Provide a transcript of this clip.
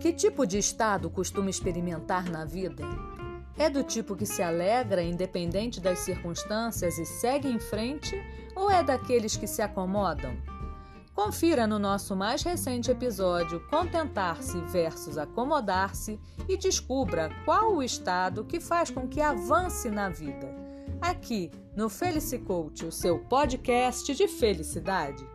Que tipo de estado costuma experimentar na vida? É do tipo que se alegra independente das circunstâncias e segue em frente ou é daqueles que se acomodam? Confira no nosso mais recente episódio Contentar-se versus Acomodar-se e descubra qual o estado que faz com que avance na vida. Aqui no Felice Coach, o seu podcast de felicidade.